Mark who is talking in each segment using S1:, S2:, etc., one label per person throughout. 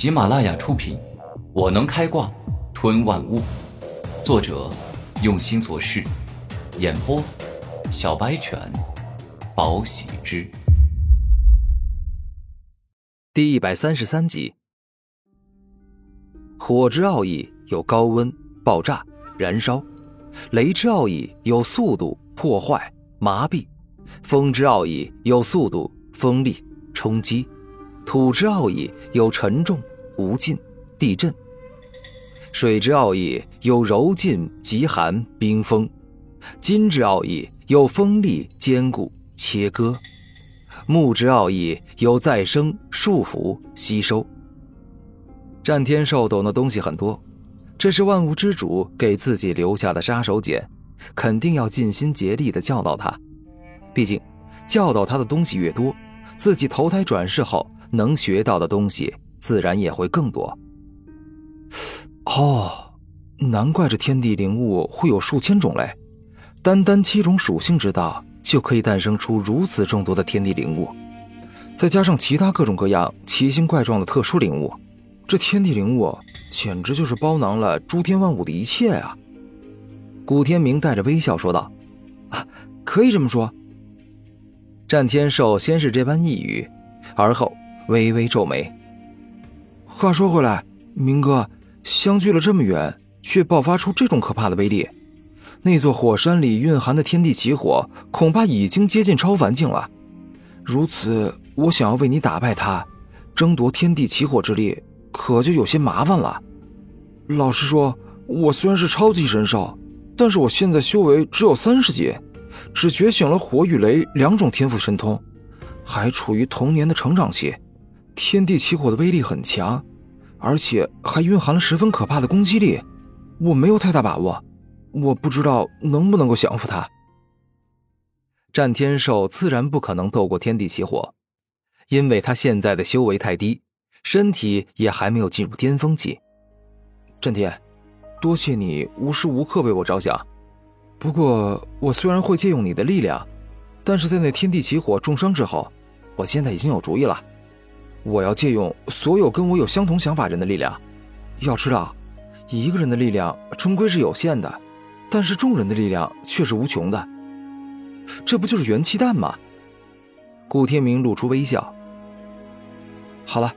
S1: 喜马拉雅出品，《我能开挂吞万物》，作者用心做事，演播小白犬，宝喜之，
S2: 第一百三十三集。火之奥义有高温、爆炸、燃烧；雷之奥义有速度、破坏、麻痹；风之奥义有速度、锋利、冲击。土之奥义有沉重、无尽、地震；水之奥义有柔劲、极寒、冰封；金之奥义有锋利、坚固、切割；木之奥义有再生、束缚、吸收。战天兽懂的东西很多，这是万物之主给自己留下的杀手锏，肯定要尽心竭力的教导他。毕竟，教导他的东西越多，自己投胎转世后。能学到的东西自然也会更多。哦，难怪这天地灵物会有数千种类，单单七种属性之道就可以诞生出如此众多的天地灵物，再加上其他各种各样奇形怪状的特殊灵物，这天地灵物简直就是包囊了诸天万物的一切啊！古天明带着微笑说道：“啊，可以这么说。”战天兽先是这般一语，而后。微微皱眉。话说回来，明哥，相距了这么远，却爆发出这种可怕的威力，那座火山里蕴含的天地奇火，恐怕已经接近超凡境了。如此，我想要为你打败他，争夺天地奇火之力，可就有些麻烦了。老实说，我虽然是超级神兽，但是我现在修为只有三十级，只觉醒了火与雷两种天赋神通，还处于童年的成长期。天地起火的威力很强，而且还蕴含了十分可怕的攻击力，我没有太大把握，我不知道能不能够降服他。战天兽自然不可能斗过天地起火，因为他现在的修为太低，身体也还没有进入巅峰期。战天，多谢你无时无刻为我着想，不过我虽然会借用你的力量，但是在那天地起火重伤之后，我现在已经有主意了。我要借用所有跟我有相同想法人的力量。要知道，一个人的力量终归是有限的，但是众人的力量却是无穷的。这不就是元气弹吗？顾天明露出微笑。好了，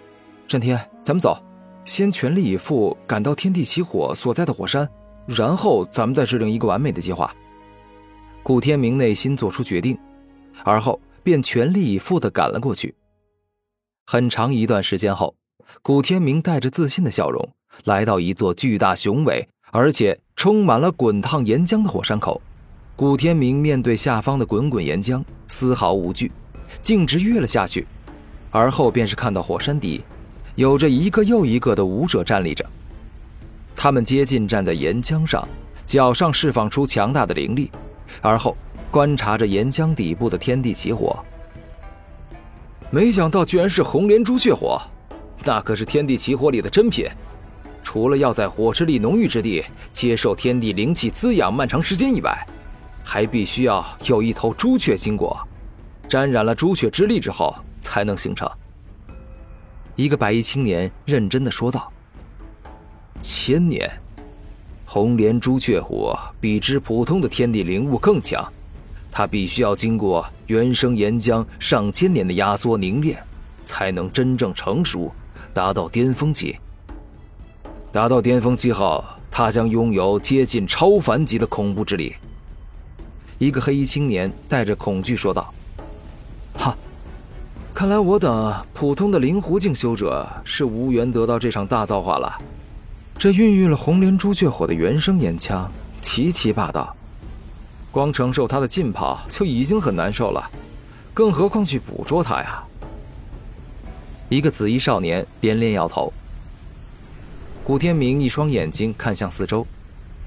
S2: 战天，咱们走，先全力以赴赶到天地起火所在的火山，然后咱们再制定一个完美的计划。顾天明内心做出决定，而后便全力以赴的赶了过去。很长一段时间后，古天明带着自信的笑容来到一座巨大雄伟而且充满了滚烫岩浆的火山口。古天明面对下方的滚滚岩浆，丝毫无惧，径直跃了下去。而后便是看到火山底，有着一个又一个的武者站立着。他们接近站在岩浆上，脚上释放出强大的灵力，而后观察着岩浆底部的天地起火。没想到居然是红莲朱雀火，那可是天地奇火里的珍品。除了要在火之力浓郁之地接受天地灵气滋养漫长时间以外，还必须要有一头朱雀经过，沾染了朱雀之力之后才能形成。一个白衣青年认真的说道：“千年，红莲朱雀火比之普通的天地灵物更强。”它必须要经过原生岩浆上千年的压缩凝练，才能真正成熟，达到巅峰期。达到巅峰期后，它将拥有接近超凡级的恐怖之力。一个黑衣青年带着恐惧说道：“哈，看来我等普通的灵狐境修者是无缘得到这场大造化了。这孕育了红莲朱雀火的原生岩浆，极其霸道。”光承受他的浸泡就已经很难受了，更何况去捕捉他呀？一个紫衣少年连连摇头。古天明一双眼睛看向四周，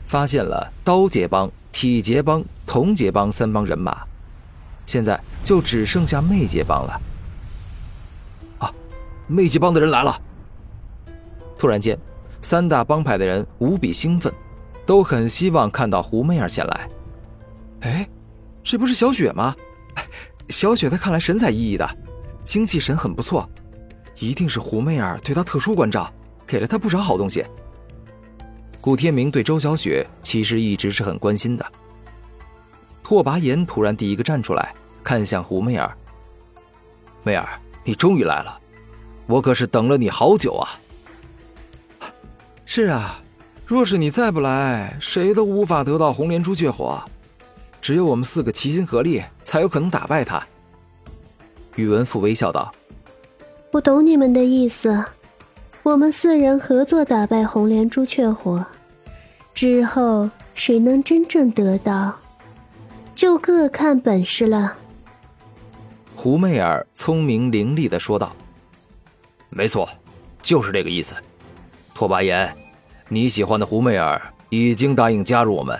S2: 发现了刀劫帮、体劫帮、铜劫帮三帮人马，现在就只剩下魅劫帮了。啊，魅劫帮的人来了！突然间，三大帮派的人无比兴奋，都很希望看到胡媚儿前来。哎，这不是小雪吗？小雪她看来神采奕奕的，精气神很不错。一定是胡媚儿对她特殊关照，给了她不少好东西。古天明对周小雪其实一直是很关心的。拓跋炎突然第一个站出来，看向胡媚儿：“媚儿，你终于来了，我可是等了你好久啊！”“是啊，若是你再不来，谁都无法得到红莲珠血火，只有我们四个齐心合力，才有可能打败他。”宇文复微笑道。
S3: 我懂你们的意思，我们四人合作打败红莲朱雀火，之后谁能真正得到，就各看本事了。
S2: 胡媚儿聪明伶俐的说道：“没错，就是这个意思。拓跋炎，你喜欢的胡媚儿已经答应加入我们，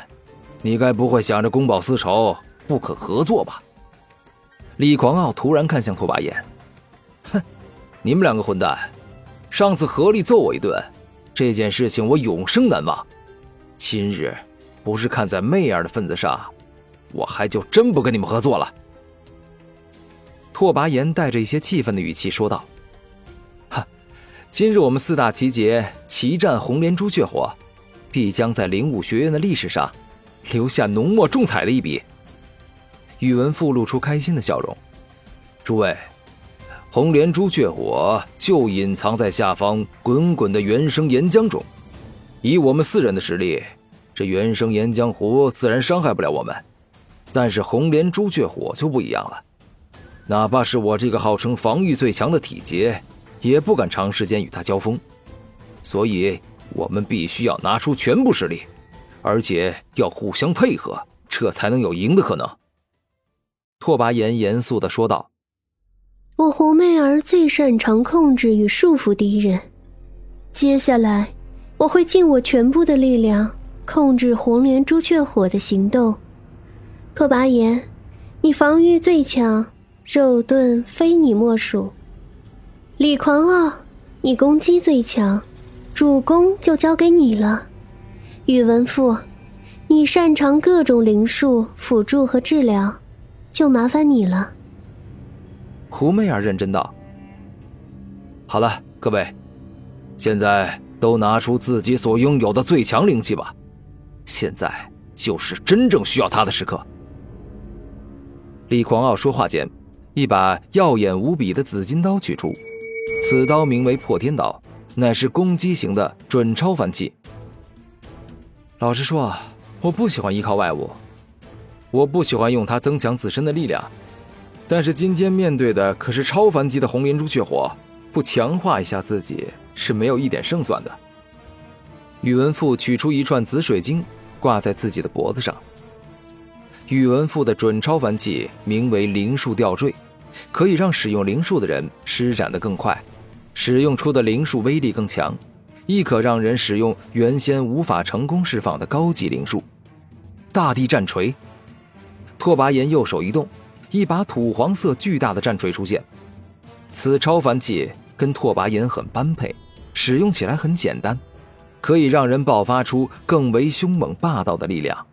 S2: 你该不会想着公报私仇，不可合作吧？”李狂傲突然看向拓跋炎。你们两个混蛋，上次合力揍我一顿，这件事情我永生难忘。今日不是看在媚儿的份子上，我还就真不跟你们合作了。拓跋炎带着一些气愤的语气说道：“哈，今日我们四大奇杰齐战红莲朱雀火，必将在灵武学院的历史上留下浓墨重彩的一笔。”宇文复露出开心的笑容：“诸位。”红莲朱雀火就隐藏在下方滚滚的原生岩浆中，以我们四人的实力，这原生岩浆湖自然伤害不了我们。但是红莲朱雀火就不一样了，哪怕是我这个号称防御最强的体劫，也不敢长时间与他交锋。所以，我们必须要拿出全部实力，而且要互相配合，这才能有赢的可能。”拓跋炎严肃的说道。
S3: 我红媚儿最擅长控制与束缚敌人，接下来我会尽我全部的力量控制红莲朱雀火的行动。拓跋炎，你防御最强，肉盾非你莫属。李狂傲，你攻击最强，主攻就交给你了。宇文赋，你擅长各种灵术辅助和治疗，就麻烦你了。
S2: 胡媚儿认真道：“好了，各位，现在都拿出自己所拥有的最强灵气吧，现在就是真正需要它的时刻。”李狂傲说话间，一把耀眼无比的紫金刀取出，此刀名为破天刀，乃是攻击型的准超凡器。老实说，我不喜欢依靠外物，我不喜欢用它增强自身的力量。但是今天面对的可是超凡级的红莲朱雀火，不强化一下自己是没有一点胜算的。宇文复取出一串紫水晶，挂在自己的脖子上。宇文复的准超凡器名为灵术吊坠，可以让使用灵术的人施展的更快，使用出的灵术威力更强，亦可让人使用原先无法成功释放的高级灵术。大地战锤，拓跋炎右手一动。一把土黄色巨大的战锤出现，此超凡器跟拓跋炎很般配，使用起来很简单，可以让人爆发出更为凶猛霸道的力量。